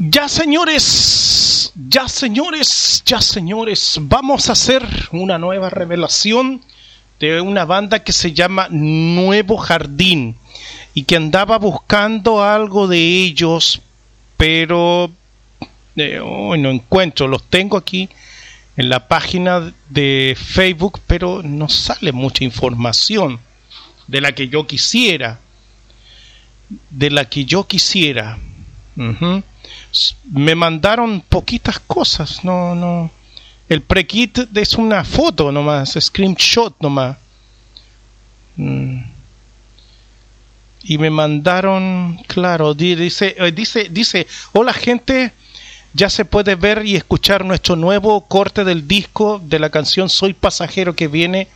Ya señores, ya señores, ya señores, vamos a hacer una nueva revelación de una banda que se llama Nuevo Jardín y que andaba buscando algo de ellos, pero eh, hoy no encuentro, los tengo aquí en la página de Facebook, pero no sale mucha información de la que yo quisiera, de la que yo quisiera. Me mandaron poquitas cosas, no, no. El pre-kit es una foto nomás, screenshot nomás. Mm. Y me mandaron, claro, dice, eh, dice, dice, hola gente, ya se puede ver y escuchar nuestro nuevo corte del disco de la canción Soy Pasajero que viene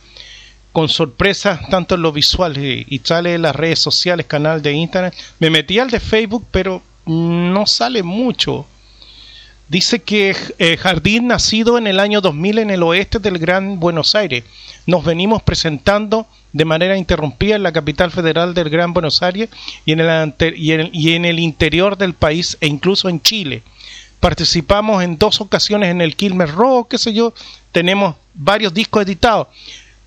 con sorpresa tanto en lo visual y, y sale en las redes sociales, canal de internet. Me metí al de Facebook, pero no sale mucho. Dice que eh, Jardín, nacido en el año 2000 en el oeste del Gran Buenos Aires, nos venimos presentando de manera interrumpida en la capital federal del Gran Buenos Aires y en, el, y en el interior del país e incluso en Chile. Participamos en dos ocasiones en el Quilmes Rock, qué sé yo. Tenemos varios discos editados.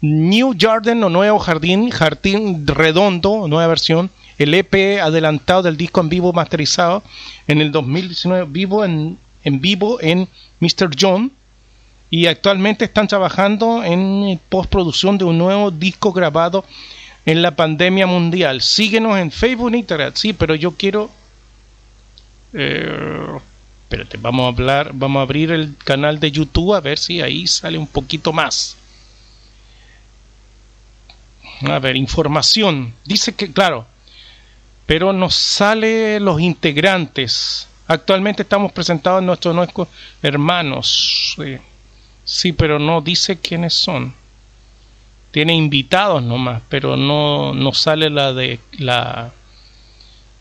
New Garden o Nuevo Jardín, Jardín Redondo, nueva versión, el EP adelantado del disco en vivo masterizado en el 2019, vivo en, en vivo en Mr. John, y actualmente están trabajando en postproducción de un nuevo disco grabado en la pandemia mundial. Síguenos en Facebook e Instagram, sí, pero yo quiero... Eh, espérate, vamos a hablar, vamos a abrir el canal de YouTube a ver si ahí sale un poquito más. A ver, información. Dice que, claro, pero nos sale los integrantes. Actualmente estamos presentados nuestros, hermanos. sí, pero no dice quiénes son. Tiene invitados nomás, pero no, no sale la de la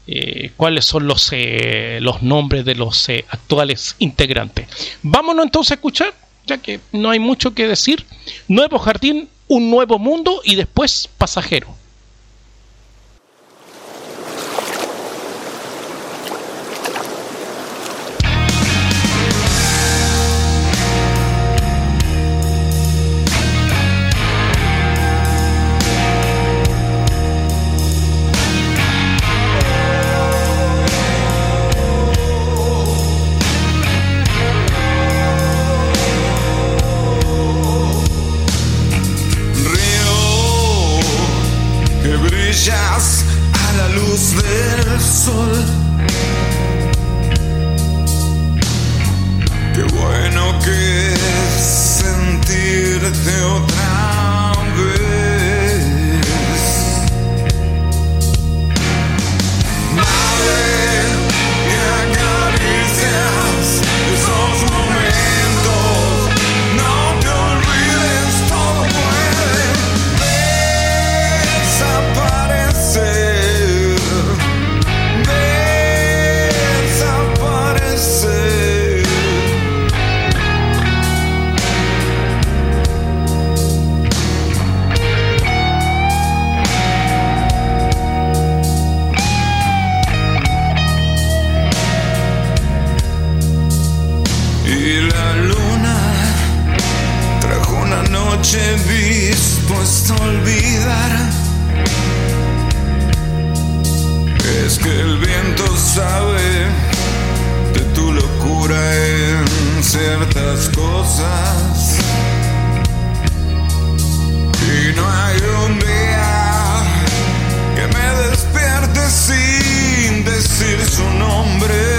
eh, cuáles son los eh, los nombres de los eh, actuales integrantes. Vámonos entonces a escuchar, ya que no hay mucho que decir. Nuevo jardín, un nuevo mundo y después pasajero. noche dispuesto a olvidar. Es que el viento sabe de tu locura en ciertas cosas. Y no hay un día que me despierte sin decir su nombre.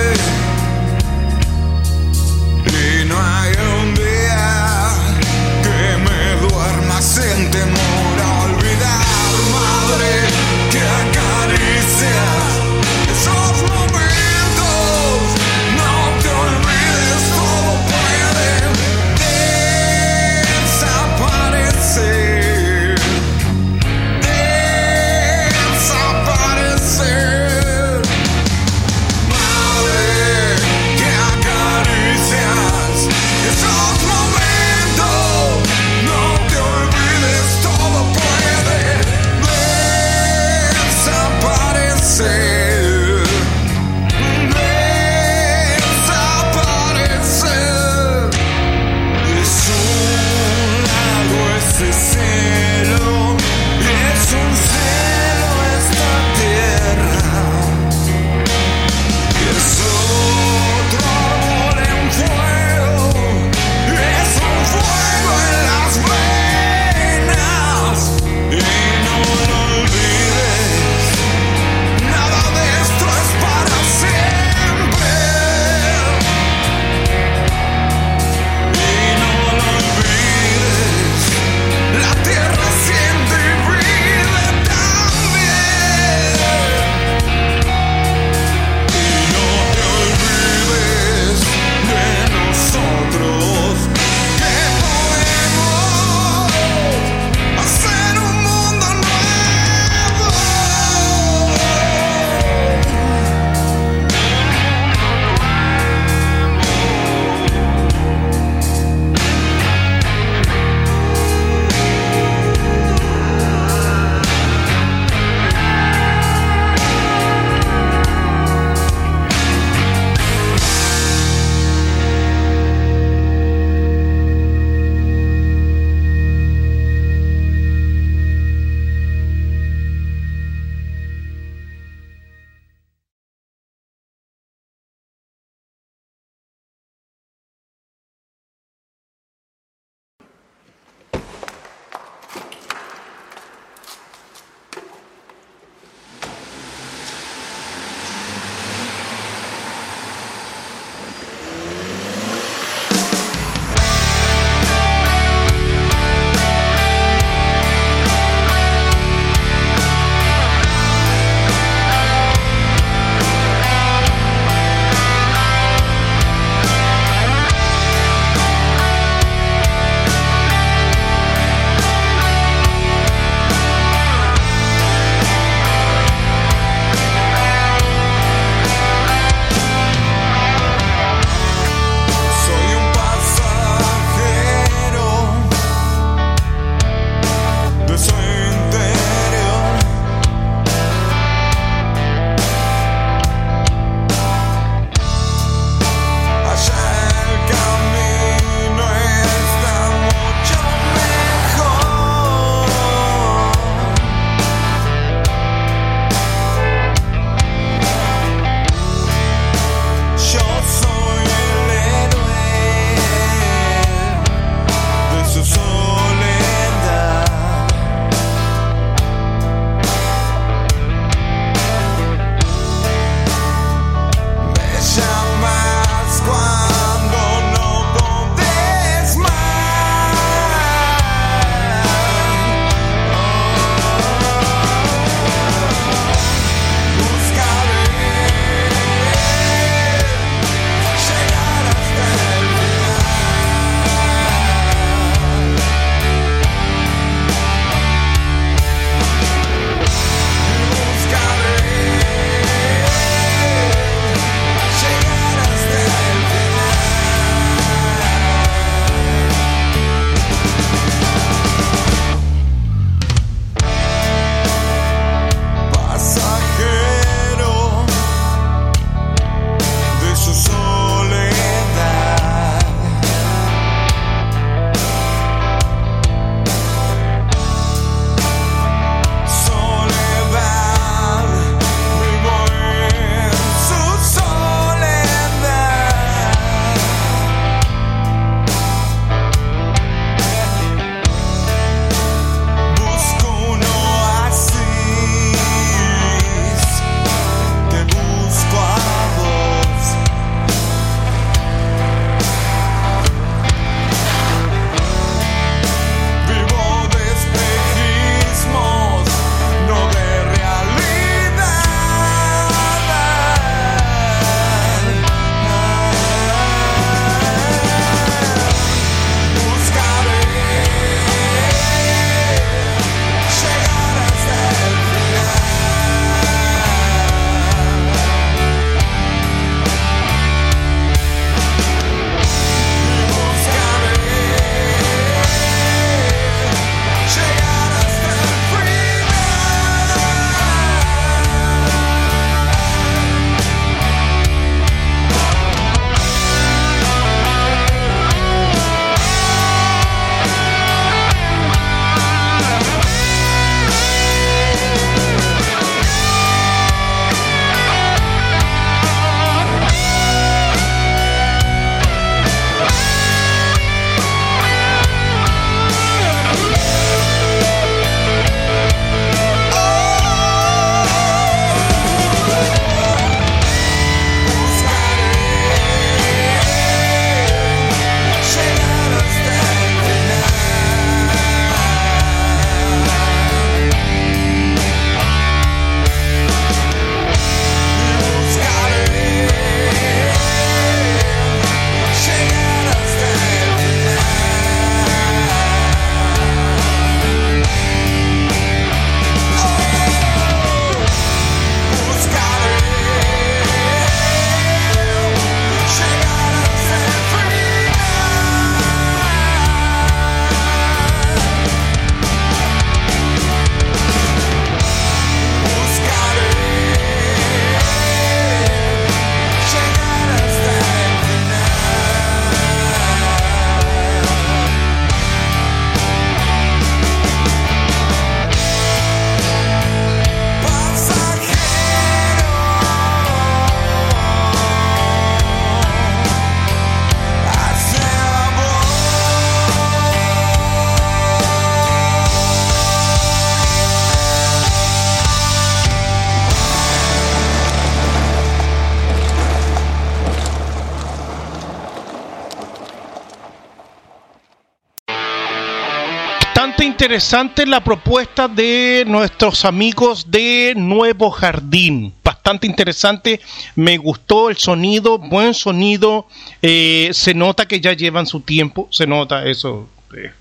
Interesante la propuesta de nuestros amigos de Nuevo Jardín. Bastante interesante. Me gustó el sonido, buen sonido. Eh, se nota que ya llevan su tiempo. Se nota eso. Eh,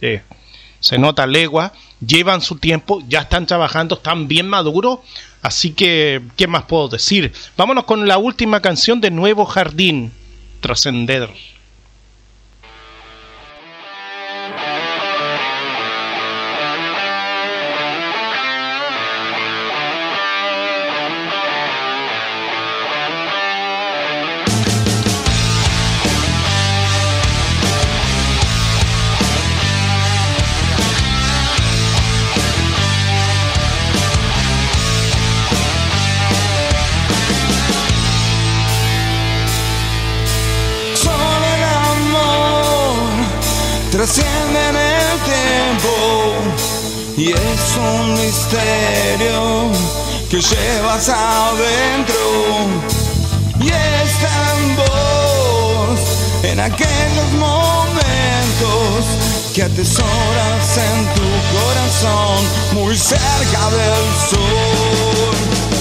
eh, se nota legua. Llevan su tiempo. Ya están trabajando. Están bien maduros. Así que, ¿qué más puedo decir? Vámonos con la última canción de Nuevo Jardín. Trascender. Misterio que llevas adentro y está en vos en aquellos momentos que atesoras en tu corazón muy cerca del sol.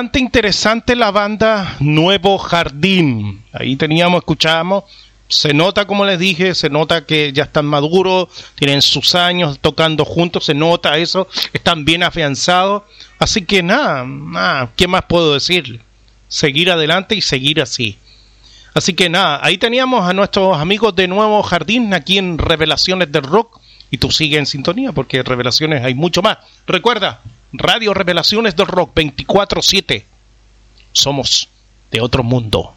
Bastante interesante la banda Nuevo Jardín. Ahí teníamos, escuchábamos, se nota, como les dije, se nota que ya están maduros, tienen sus años tocando juntos, se nota eso, están bien afianzados. Así que nada, nada, ¿qué más puedo decirle? Seguir adelante y seguir así. Así que nada, ahí teníamos a nuestros amigos de Nuevo Jardín aquí en Revelaciones del Rock. Y tú sigue en sintonía porque Revelaciones hay mucho más. Recuerda, Radio Revelaciones del Rock 24-7. Somos de otro mundo.